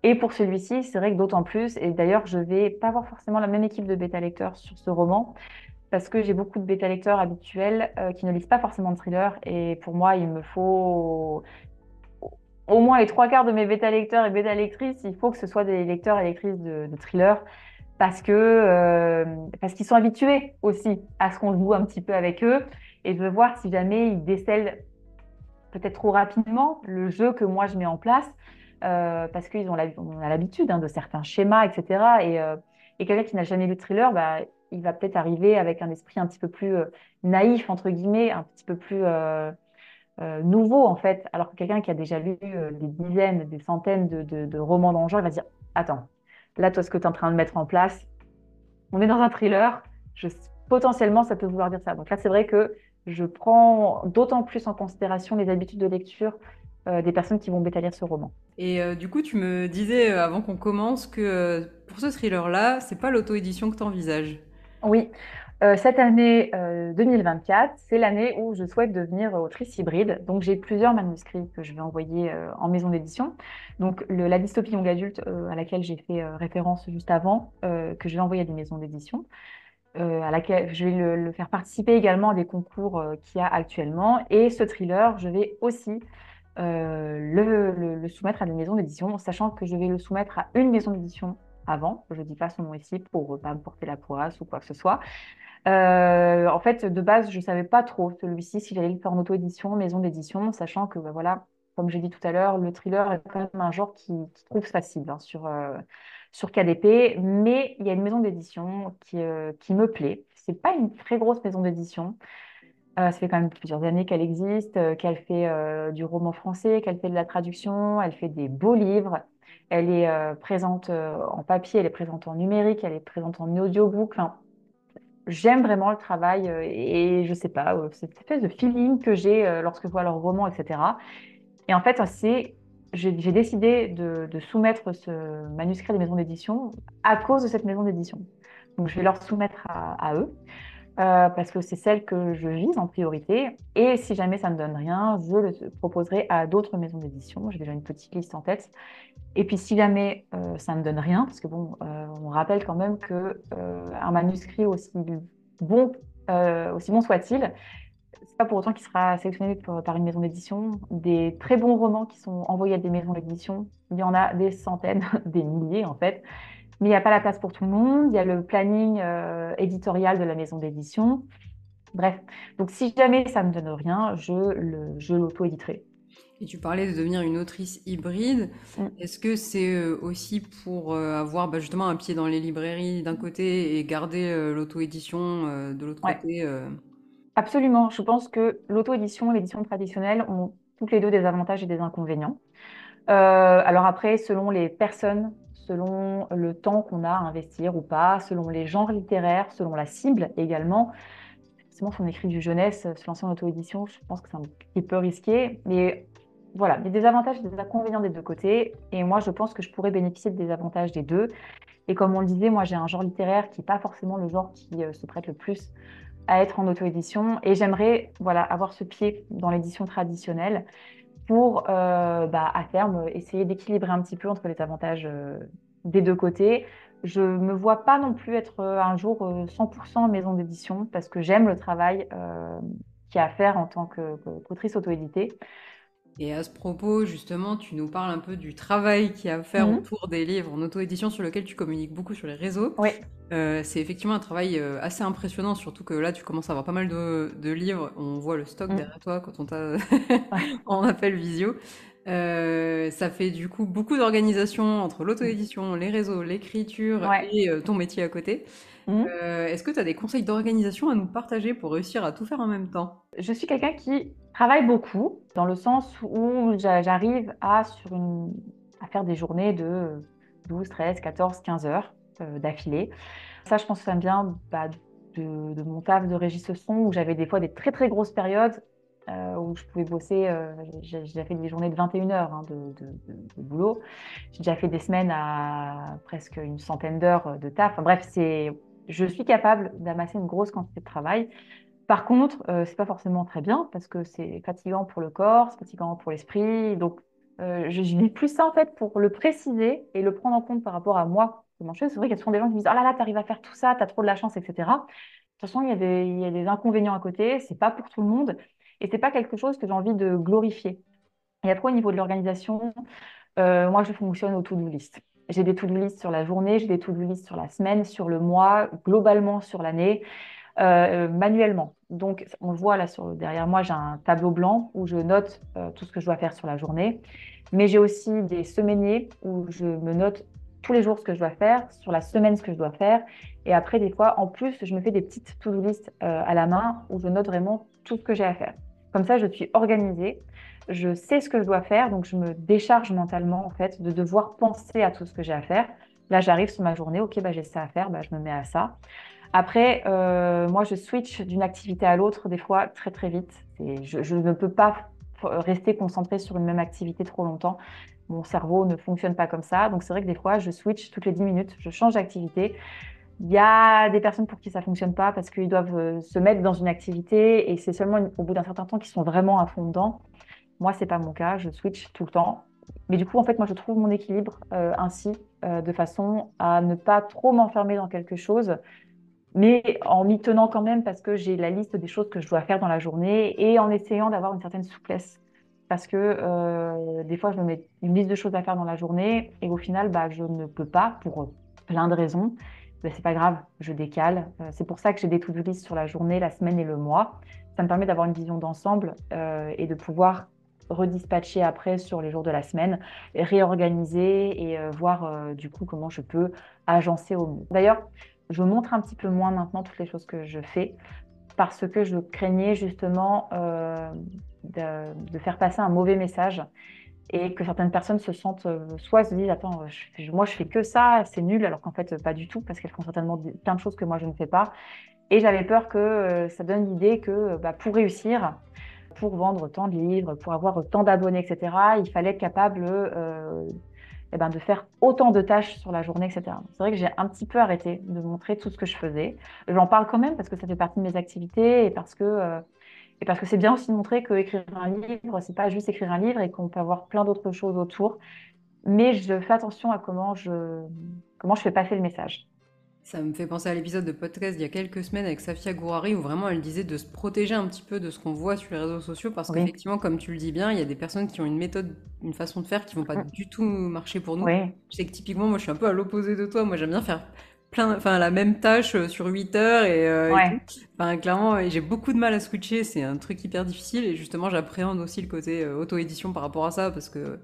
Speaker 1: Et pour celui-ci, c'est vrai que d'autant plus. Et d'ailleurs, je vais pas avoir forcément la même équipe de bêta lecteurs sur ce roman parce que j'ai beaucoup de bêta lecteurs habituels qui ne lisent pas forcément de thriller. Et pour moi, il me faut au moins les trois quarts de mes bêta-lecteurs et bêta-lectrices, il faut que ce soit des lecteurs et lectrices de, de thrillers parce que euh, parce qu'ils sont habitués aussi à ce qu'on joue un petit peu avec eux. Et je veux voir si jamais ils décèlent peut-être trop rapidement le jeu que moi je mets en place euh, parce qu'ils ont on a l'habitude hein, de certains schémas etc et, euh, et quelqu'un qui n'a jamais lu de thriller bah, il va peut-être arriver avec un esprit un petit peu plus naïf entre guillemets un petit peu plus nouveau en fait, alors que quelqu'un qui a déjà lu des dizaines, des centaines de, romans dans le genre, il va dire Attends, là, toi, ce que tu es en train de mettre en place, on est dans un thriller, je, potentiellement, ça peut vouloir dire ça. Donc là, c'est vrai que je prends d'autant plus en considération les habitudes de lecture euh, des personnes qui vont bêta lire ce roman.
Speaker 2: Et du coup, tu me disais avant qu'on commence que pour ce thriller-là, c'est pas l'auto-édition que tu envisages.
Speaker 1: Oui, euh, cette année 2024, euh, c'est l'année où je souhaite devenir autrice hybride. Donc, j'ai plusieurs manuscrits que je vais envoyer euh, en maison d'édition. Donc, la dystopie young adulte à laquelle j'ai fait référence juste avant, que je vais envoyer à des maisons d'édition. à laquelle je vais le, faire participer également à des concours qu'il y a actuellement. Et ce thriller, je vais aussi le, le, soumettre à des maisons d'édition, sachant que je vais le soumettre à une maison d'édition avant. Je ne dis pas son nom ici pour ne pas me porter la poisse ou quoi que ce soit. Euh, en fait, de base, je ne savais pas trop celui-ci si j'allais le faire en auto-édition, maison d'édition, sachant que, bah, voilà, comme j'ai dit tout à l'heure, le thriller est quand même un genre qui, trouve facile hein, sur, euh, sur KDP, mais il y a une maison d'édition qui, euh, qui me plaît. C'est pas une très grosse maison d'édition. ça fait quand même plusieurs années qu'elle existe, qu'elle fait du roman français, qu'elle fait de la traduction, elle fait des beaux livres. Elle est présente en papier, elle est présente en numérique, elle est présente en audiobook. J'aime vraiment le travail euh, et je sais pas, euh, cette espèce de feeling que j'ai euh, lorsque je vois leurs romans, etc. Et en fait, c'est j'ai décidé de, soumettre ce manuscrit des maisons d'édition à cause de cette maison d'édition. Donc, je vais leur soumettre à, eux parce que c'est celle que je vise en priorité. Et si jamais ça ne donne rien, je le proposerai à d'autres maisons d'édition. J'ai déjà une petite liste en tête. Et puis, si jamais ça ne donne rien, parce que bon, on rappelle quand même que un manuscrit aussi bon, aussi bon soit-il, c'est pas pour autant qu'il sera sélectionné par une maison d'édition. Des très bons romans qui sont envoyés à des maisons d'édition, il y en a des centaines, [LAUGHS] des milliers en fait. Mais il n'y a pas la place pour tout le monde. Il y a le planning éditorial de la maison d'édition. Bref, donc si jamais ça ne me donne rien, je l'auto-éditerai.
Speaker 2: Et tu parlais de devenir une autrice hybride. Mm. Est-ce que c'est euh, aussi pour euh, avoir bah, justement un pied dans les librairies d'un côté et garder euh, l'auto-édition de l'autre côté
Speaker 1: Absolument. Je pense que l'auto-édition et l'édition traditionnelle ont toutes les deux des avantages et des inconvénients. alors après, selon les personnes, selon le temps qu'on a à investir ou pas, selon les genres littéraires, selon la cible également, forcément, si on écrit du jeunesse, se lancer en auto-édition, je pense que c'est un petit peu risqué. Mais voilà, il y a des avantages et des inconvénients des deux côtés. Et moi, je pense que je pourrais bénéficier des avantages des deux. Et comme on le disait, moi, j'ai un genre littéraire qui n'est pas forcément le genre qui euh, se prête le plus à être en auto-édition et j'aimerais voilà, avoir ce pied dans l'édition traditionnelle pour, euh, bah, à terme, essayer d'équilibrer un petit peu entre les avantages euh, des deux côtés. Je ne me vois pas non plus être euh, un jour 100% maison d'édition parce que j'aime le travail qu'il y a à faire en tant qu'autrice auto-éditée.
Speaker 2: Et à ce propos, justement, tu nous parles un peu du travail qu'il y a à faire mhm. autour des livres en auto-édition sur lequel tu communiques beaucoup sur les réseaux.
Speaker 1: Oui.
Speaker 2: Euh, c'est effectivement un travail euh, assez impressionnant, surtout que là, tu commences à avoir pas mal de, livres. On voit le stock mhm. derrière toi quand on t'a [LAUGHS] en appel visio. Euh, ça fait du coup beaucoup d'organisation entre l'auto-édition, les réseaux, l'écriture et ton métier à côté. Mhm. Est-ce que tu as des conseils d'organisation à nous partager pour réussir à tout faire en même temps?
Speaker 1: Je suis quelqu'un qui travaille beaucoup, dans le sens où j'arrive à, sur une, à faire des journées de 12, 13, 14, 15 heures euh, d'affilée. Ça, je pense que ça vient bah, de, mon taf de régisseur son, où j'avais des fois des très très grosses périodes euh, où je pouvais bosser. Euh, j'ai déjà fait des journées de 21 heures hein, de, de, boulot. J'ai déjà fait des semaines à presque une centaine d'heures de taf. bref, c'est, je suis capable d'amasser une grosse quantité de travail. Par contre, euh, c'est pas forcément très bien parce que c'est fatigant pour le corps, c'est fatigant pour l'esprit. Donc, euh, je, dis plus ça en fait pour le préciser et le prendre en compte par rapport à moi, je fais. C'est vrai qu'il y a souvent des gens qui me disent Ah là là, tu arrives à faire tout ça, tu as trop de la chance, etc. De toute façon, il y, a des, y a des inconvénients à côté, c'est pas pour tout le monde et c'est pas quelque chose que j'ai envie de glorifier. Et après, au niveau de l'organisation, euh, moi je fonctionne au to-do list. J'ai des to-do list sur la journée, j'ai des to-do list sur la semaine, sur le mois, globalement sur l'année. Euh, manuellement. Donc, on voit là sur, derrière moi, j'ai un tableau blanc où je note euh, tout ce que je dois faire sur la journée. Mais j'ai aussi des semainiers où je me note tous les jours ce que je dois faire, sur la semaine ce que je dois faire. Et après, des fois, en plus, je me fais des petites to-do list euh, à la main où je note vraiment tout ce que j'ai à faire. Comme ça, je suis organisée, je sais ce que je dois faire, donc je me décharge mentalement en fait de devoir penser à tout ce que j'ai à faire. Là, j'arrive sur ma journée, ok, bah, j'ai ça à faire, bah, je me mets à ça. Après, euh, moi, je switch d'une activité à l'autre des fois très très vite. Je, je, ne peux pas rester concentré sur une même activité trop longtemps. Mon cerveau ne fonctionne pas comme ça. Donc c'est vrai que des fois, je switch toutes les 10 minutes, je change d'activité. Il y a des personnes pour qui ça fonctionne pas parce qu'ils doivent euh, se mettre dans une activité et c'est seulement au bout d'un certain temps qu'ils sont vraiment à fond dedans. Moi, c'est pas mon cas, je switch tout le temps. Mais du coup, en fait, moi, je trouve mon équilibre euh, ainsi, de façon à ne pas trop m'enfermer dans quelque chose mais en m'y tenant quand même parce que j'ai la liste des choses que je dois faire dans la journée et en essayant d'avoir une certaine souplesse. Parce que euh, des fois, je me mets une liste de choses à faire dans la journée et au final, bah, je ne peux pas pour plein de raisons. Ce c'est pas grave, je décale. Euh, c'est pour ça que j'ai des to-do list sur la journée, la semaine et le mois. Ça me permet d'avoir une vision d'ensemble euh, et de pouvoir redispatcher après sur les jours de la semaine, réorganiser et voir du coup comment je peux agencer au mieux. D'ailleurs, je montre un petit peu moins maintenant toutes les choses que je fais parce que je craignais justement euh, de, faire passer un mauvais message et que certaines personnes se sentent, euh, soit se disent, attends, moi je fais que ça, c'est nul, alors qu'en fait pas du tout, parce qu'elles font certainement plein de choses que moi je ne fais pas. Et j'avais peur que euh, ça donne l'idée que bah, pour réussir, pour vendre tant de livres, pour avoir tant d'abonnés, etc., il fallait être capable eh ben, de faire autant de tâches sur la journée, etc. C'est vrai que j'ai un petit peu arrêté de montrer tout ce que je faisais. J'en parle quand même parce que ça fait partie de mes activités et parce que euh, et parce que c'est bien aussi de montrer que écrire un livre, c'est pas juste écrire un livre et qu'on peut avoir plein d'autres choses autour. Mais je fais attention à comment je comment je fais passer le message.
Speaker 2: Ça me fait penser à l'épisode de podcast il y a quelques semaines avec Safia Gourari où vraiment elle disait de se protéger un petit peu de ce qu'on voit sur les réseaux sociaux parce qu'effectivement, comme tu le dis bien, il y a des personnes qui ont une méthode, une façon de faire qui vont pas mm. du tout marcher pour nous. Je sais que typiquement, moi je suis un peu à l'opposé de toi. Moi j'aime bien faire plein, enfin la même tâche euh, sur 8 heures et, euh, Enfin, clairement, j'ai beaucoup de mal à switcher. C'est un truc hyper difficile et justement, j'appréhende aussi le côté euh, auto-édition par rapport à ça parce que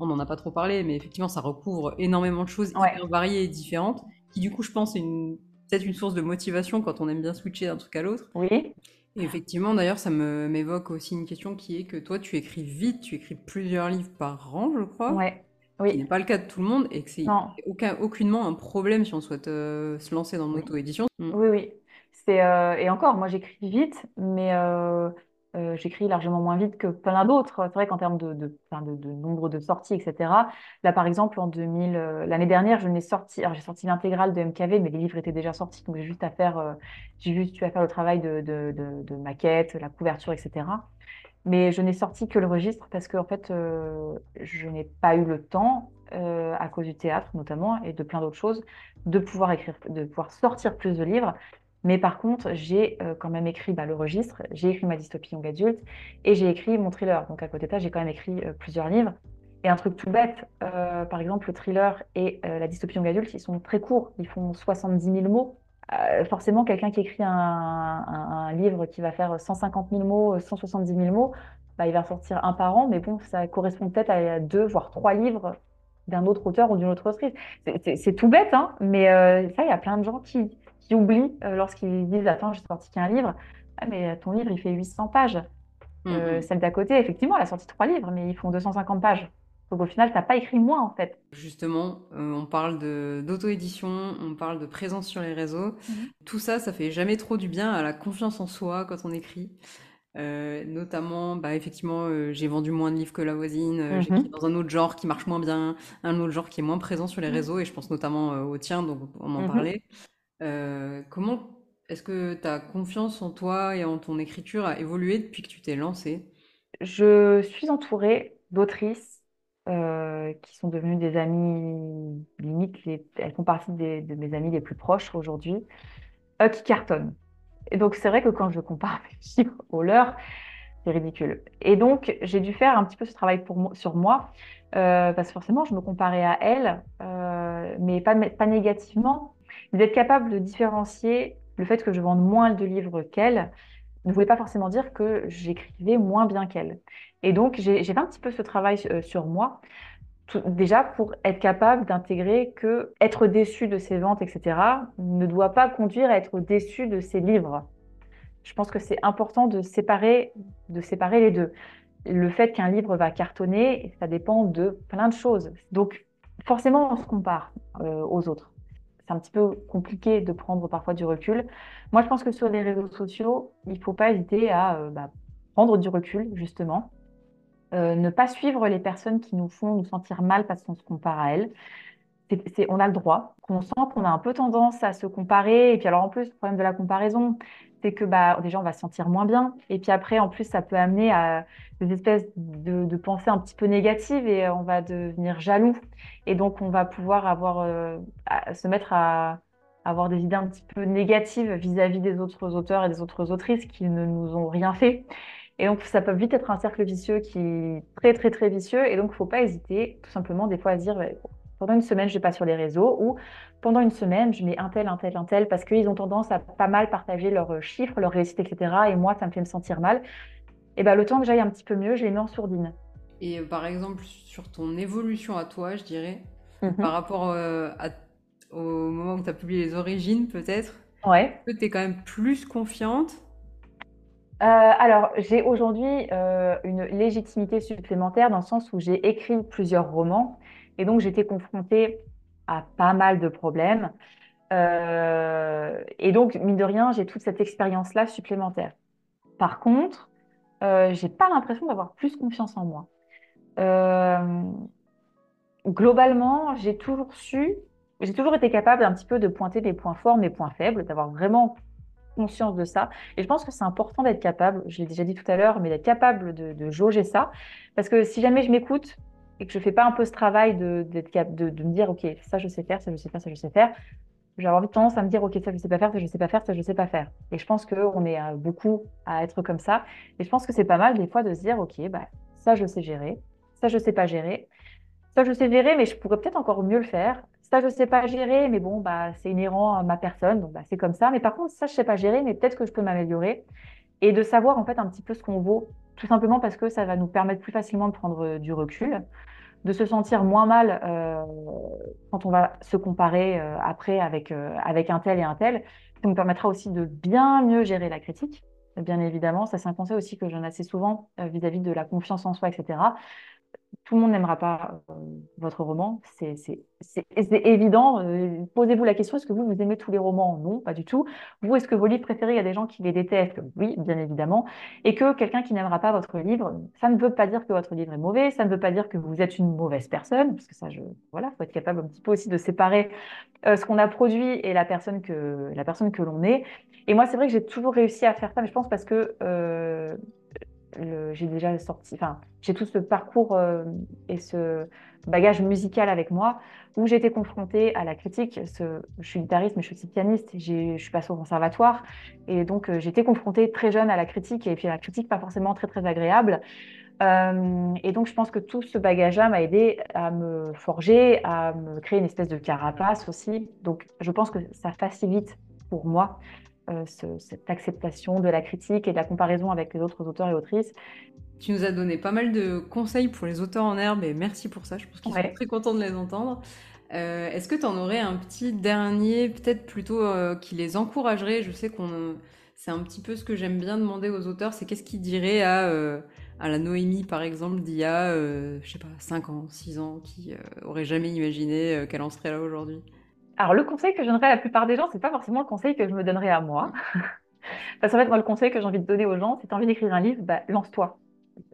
Speaker 2: on n'en a pas trop parlé, mais effectivement, ça recouvre énormément de choses hyper variées et différentes qui du coup, je pense, est peut-être une source de motivation quand on aime bien switcher d'un truc à l'autre.
Speaker 1: Oui.
Speaker 2: Et effectivement, d'ailleurs, ça m'évoque aussi une question qui est que toi, tu écris vite, tu écris plusieurs livres par an, je crois.
Speaker 1: Ouais. Oui.
Speaker 2: Ce n'est pas le cas de tout le monde et que c'est aucun, aucunement un problème si on souhaite euh, se lancer dans l'auto-édition.
Speaker 1: Mm. Oui, oui. C'est, euh, et encore, moi j'écris vite, mais euh, j'écris largement moins vite que plein d'autres. C'est vrai qu'en termes de, de, de, nombre de sorties, etc. Là, par exemple, en 2000, euh, l'année dernière, je n'ai sorti, alors j'ai sorti l'intégrale de MKV, mais les livres étaient déjà sortis, donc j'ai juste à faire, j'ai juste eu à faire le travail de, de, maquette, la couverture, etc. Mais je n'ai sorti que le registre parce que en fait, je n'ai pas eu le temps, à cause du théâtre notamment et de plein d'autres choses, de pouvoir écrire, de pouvoir sortir plus de livres. Mais par contre, j'ai euh, quand même écrit bah, le registre, j'ai écrit ma dystopie young adulte et j'ai écrit mon thriller. Donc à côté de ça, j'ai quand même écrit euh, plusieurs livres. Et un truc tout bête, euh, par exemple, le thriller et la dystopie young adulte, ils sont très courts, ils font 70 000 mots. Forcément, quelqu'un qui écrit un, livre qui va faire 150 000 mots, 170 000 mots, bah, il va sortir un par an, mais bon, ça correspond peut-être à deux, voire trois livres d'un autre auteur ou d'une autre autrice. C'est tout bête, hein, mais ça, il y a plein de gens qui, qui oublient euh, lorsqu'ils disent Attends, j'ai sorti qu'un livre. Ah, mais ton livre, il fait 800 pages. Euh, mm-hmm. Celle d'à côté, effectivement, elle a sorti trois livres, mais ils font 250 pages. Donc au final, tu n'as pas écrit moins en fait.
Speaker 2: Justement, euh, on parle d'auto-édition, on parle de présence sur les réseaux. Mm-hmm. Tout ça, ça fait jamais trop du bien à la confiance en soi quand on écrit. notamment, bah, effectivement, j'ai vendu moins de livres que la voisine, j'ai écrit dans un autre genre qui marche moins bien, un autre genre qui est moins présent sur les réseaux, et je pense notamment au tien, donc on en parlait. Euh, comment est-ce que ta confiance en toi et en ton écriture a évolué depuis que tu t'es lancée?
Speaker 1: Je suis entourée d'autrices euh, qui sont devenues des amies, limite, elles font partie de mes amies les plus proches aujourd'hui, euh, qui cartonnent. Et donc, c'est vrai que quand je compare [LAUGHS] mes chiffres aux leurs, c'est ridicule. Et donc, j'ai dû faire un petit peu ce travail pour sur moi, parce que forcément, je me comparais à elles, mais pas, pas négativement, d'être capable de différencier le fait que je vende moins de livres qu'elle ne voulait pas forcément dire que j'écrivais moins bien qu'elle. Et donc, j'ai fait un petit peu ce travail euh, sur moi, déjà pour être capable d'intégrer que être déçu de ses ventes, etc., ne doit pas conduire à être déçu de ses livres. Je pense que c'est important de séparer, de séparer les deux. Le fait qu'un livre va cartonner, ça dépend de plein de choses. Donc, forcément, on se compare euh, aux autres c'est un petit peu compliqué de prendre parfois du recul. Moi, je pense que sur les réseaux sociaux, il ne faut pas hésiter à euh, bah, prendre du recul, justement. Euh, ne pas suivre les personnes qui nous font nous sentir mal parce qu'on se compare à elles. On a le droit. On sent qu'on a un peu tendance à se comparer. Et puis alors en plus, le problème de la comparaison, c'est que bah, déjà, on va se sentir moins bien. Et puis après, en plus, ça peut amener à des espèces de, pensées un petit peu négatives et on va devenir jaloux. Et donc, on va pouvoir avoir, euh, se mettre à, avoir des idées un petit peu négatives vis-à-vis des autres auteurs et des autres autrices qui ne nous ont rien fait. Et donc, ça peut vite être un cercle vicieux qui est très, très, très vicieux. Et donc, il ne faut pas hésiter, tout simplement, des fois à se dire, pendant une semaine, je vais pas sur les réseaux ou pendant une semaine, je mets un tel, un tel, un tel parce qu'ils ont tendance à pas mal partager leurs euh, chiffres, leurs réussites, etc. Et moi, ça me fait me sentir mal. Et ben, le temps que j'aille un petit peu mieux, je les mets en sourdine.
Speaker 2: Et euh, par exemple, sur ton évolution à toi, je dirais, mhm. par rapport euh, au moment où tu as publié les origines, peut-être,
Speaker 1: ouais.
Speaker 2: que tu es quand même plus confiante?
Speaker 1: Alors, j'ai aujourd'hui une légitimité supplémentaire dans le sens où j'ai écrit plusieurs romans et donc, j'étais confrontée à pas mal de problèmes. Euh, et donc, mine de rien, j'ai toute cette expérience-là supplémentaire. Par contre, euh, j'ai pas l'impression d'avoir plus confiance en moi. Euh, globalement, j'ai toujours su, j'ai toujours été capable d'un petit peu de pointer mes points forts, mes points faibles, d'avoir vraiment conscience de ça. Et je pense que c'est important d'être capable, je l'ai déjà dit tout à l'heure, mais d'être capable de, de, jauger ça. Parce que si jamais je m'écoute, et que je fais pas un peu ce travail de, de, de, me dire, OK, ça je sais faire, ça je sais faire, ça je sais faire, j'ai envie de tendance à me dire, OK, ça je sais pas faire, ça je sais pas faire, ça je sais pas faire. Et je pense qu'on est euh, beaucoup à être comme ça. Et je pense que c'est pas mal des fois de se dire, OK, bah, ça je sais gérer, ça je sais pas gérer, ça je sais gérer, mais je pourrais peut-être encore mieux le faire. Ça je sais pas gérer, mais bon, bah, c'est inhérent à ma personne, donc bah, c'est comme ça. Mais par contre, ça je sais pas gérer, mais peut-être que je peux m'améliorer. Et de savoir en fait un petit peu ce qu'on vaut tout simplement parce que ça va nous permettre plus facilement de prendre euh, du recul, de se sentir moins mal euh, quand on va se comparer euh, après avec, avec un tel et un tel. Ça nous permettra aussi de bien mieux gérer la critique, bien évidemment. Ça, c'est un conseil aussi que j'en ai assez souvent vis-à-vis de la confiance en soi, etc. Tout le monde n'aimera pas votre roman C'est évident. Euh, posez-vous la question, est-ce que vous, vous aimez tous les romans? Non, pas du tout. Vous, est-ce que vos livres préférés, il y a des gens qui les détestent? Oui, bien évidemment. Et que quelqu'un qui n'aimera pas votre livre, ça ne veut pas dire que votre livre est mauvais, ça ne veut pas dire que vous êtes une mauvaise personne, parce que ça, je, voilà, faut être capable un petit peu aussi de séparer euh, ce qu'on a produit et la personne que, la personne que l'on est. Et moi, c'est vrai que j'ai toujours réussi à faire ça, mais je pense parce que euh, j'ai déjà sorti, enfin, j'ai tout ce parcours euh, et ce bagage musical avec moi où j'ai été confrontée à la critique. Je suis guitariste, mais je suis aussi pianiste. Je suis passée au conservatoire et donc euh, j'ai été confrontée très jeune à la critique et puis à la critique pas forcément très très agréable. Euh, et donc je pense que tout ce bagage-là m'a aidé à me forger, à me créer une espèce de carapace aussi. Donc je pense que ça facilite pour moi euh, cette acceptation de la critique et de la comparaison avec les autres auteurs et autrices.
Speaker 2: Tu nous as donné pas mal de conseils pour les auteurs en herbe et merci pour ça. Je pense qu'ils sont très contents de les entendre. Euh, est-ce que tu en aurais un petit dernier, peut-être plutôt euh, qui les encouragerait? Je sais qu'on, c'est un petit peu ce que j'aime bien demander aux auteurs, c'est qu'est-ce qu'ils diraient à, à la Noémie, par exemple, d'il y a, je sais pas, 5 ans, 6 ans, qui aurait jamais imaginé qu'elle en serait là aujourd'hui?
Speaker 1: Alors, le conseil que je donnerais à la plupart des gens, c'est pas forcément le conseil que je me donnerais à moi. [LAUGHS] Parce qu'en fait, moi, le conseil que j'ai envie de donner aux gens, si tu as envie d'écrire un livre, bah, lance-toi.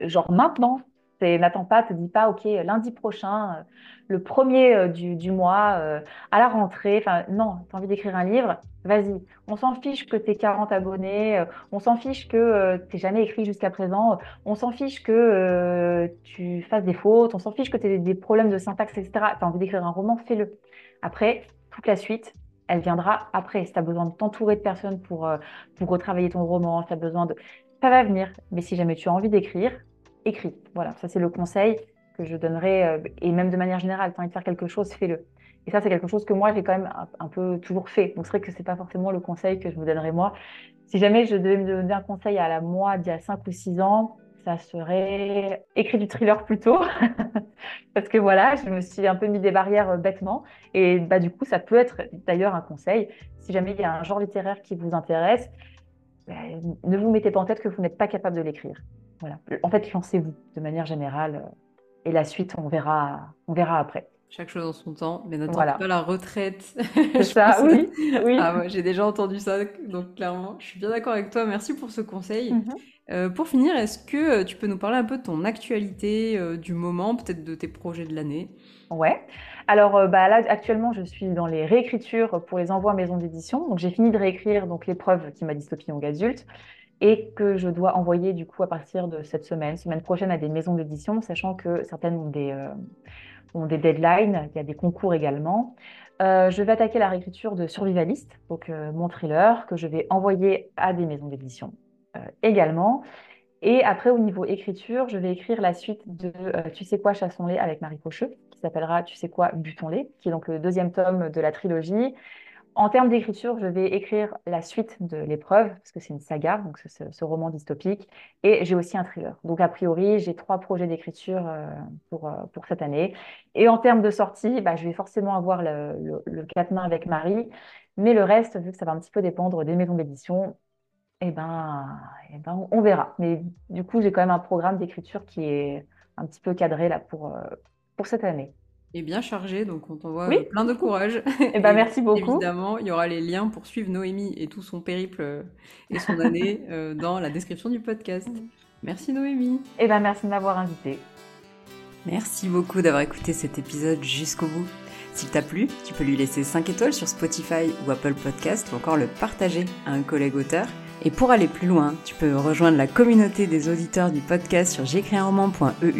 Speaker 1: Genre maintenant, n'attends pas, te dis pas, OK, lundi prochain, euh, le premier euh, du, mois, euh, à la rentrée. Enfin, non, tu as envie d'écrire un livre, vas-y. On s'en fiche que tu aies 40 abonnés, on s'en fiche que tu n'aies jamais écrit jusqu'à présent, on s'en fiche que tu fasses des fautes, on s'en fiche que tu aies des problèmes de syntaxe, etc. Tu as envie d'écrire un roman, fais-le. Après, toute la suite, elle viendra après. Si tu as besoin de t'entourer de personnes pour, euh, retravailler ton roman, si besoin de... Ça va venir. Mais si jamais tu as envie d'écrire, écris. Voilà, ça c'est le conseil que je donnerais. Euh, et même de manière générale, tu as envie de faire quelque chose, fais-le. Et ça, c'est quelque chose que moi, j'ai quand même un, peu toujours fait. Donc c'est vrai que ce n'est pas forcément le conseil que je vous donnerais moi. Si jamais je devais me donner un conseil à la moi d'il y a 5 ou 6 ans, ça serait écrit du thriller plutôt. [LAUGHS] Parce que voilà, je me suis un peu mis des barrières euh, bêtement. Et bah, du coup, ça peut être d'ailleurs un conseil. Si jamais il y a un genre littéraire qui vous intéresse, bah, ne vous mettez pas en tête que vous n'êtes pas capable de l'écrire. Voilà. En fait, lancez-vous de manière générale. Euh, et la suite, on verra, on verra après.
Speaker 2: Chaque chose en son temps, mais n'attends pas la retraite. [LAUGHS]
Speaker 1: C'est ça, oui. oui.
Speaker 2: Ah, j'ai déjà entendu ça, donc clairement, je suis bien d'accord avec toi. Merci pour ce conseil. Mhm. Euh, pour finir, est-ce que euh, tu peux nous parler un peu de ton actualité euh, du moment, peut-être de tes projets de l'année?
Speaker 1: Ouais. Alors bah, là, actuellement, je suis dans les réécritures pour les envois à maison d'édition. Donc j'ai fini de réécrire donc l'épreuve qui m'a dystopie young adulte et que je dois envoyer du coup à partir de cette semaine, semaine prochaine à des maisons d'édition, sachant que certaines ont des, ont des deadlines, il y a des concours également. je vais attaquer la réécriture de Survivaliste, donc mon thriller, que je vais envoyer à des maisons d'édition. Euh, également. Et après, au niveau écriture, je vais écrire la suite de euh, Tu sais quoi, chassons-les avec Marie Pocheux, qui s'appellera Tu sais quoi, butons-les, qui est donc le deuxième tome de la trilogie. En termes d'écriture, je vais écrire la suite de l'épreuve, parce que c'est une saga, donc ce, roman dystopique, et j'ai aussi un thriller. Donc a priori, j'ai trois projets d'écriture euh, pour, pour cette année. Et en termes de sortie, bah, je vais forcément avoir le, le, mains avec Marie, mais le reste, vu que ça va un petit peu dépendre des maisons d'édition, eh ben, eh ben, on verra. Mais du coup, j'ai quand même un programme d'écriture qui est un petit peu cadré là pour, euh, pour cette année.
Speaker 2: Et bien chargé, donc on t'envoie oui. plein de courage.
Speaker 1: Eh ben, [LAUGHS] merci beaucoup.
Speaker 2: Évidemment, il y aura les liens pour suivre Noémie et tout son périple euh, et son [LAUGHS] année euh, dans la description du podcast. Merci Noémie.
Speaker 1: Eh ben, merci de m'avoir invité.
Speaker 2: Merci beaucoup d'avoir écouté cet épisode jusqu'au bout. S'il t'a plu, tu peux lui laisser 5 étoiles sur Spotify ou Apple Podcast ou encore le partager à un collègue auteur. Et pour aller plus loin, tu peux rejoindre la communauté des auditeurs du podcast sur j'écris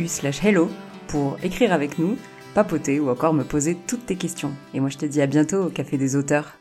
Speaker 2: slash hello pour écrire avec nous, papoter ou encore me poser toutes tes questions. Et moi je te dis à bientôt au Café des auteurs.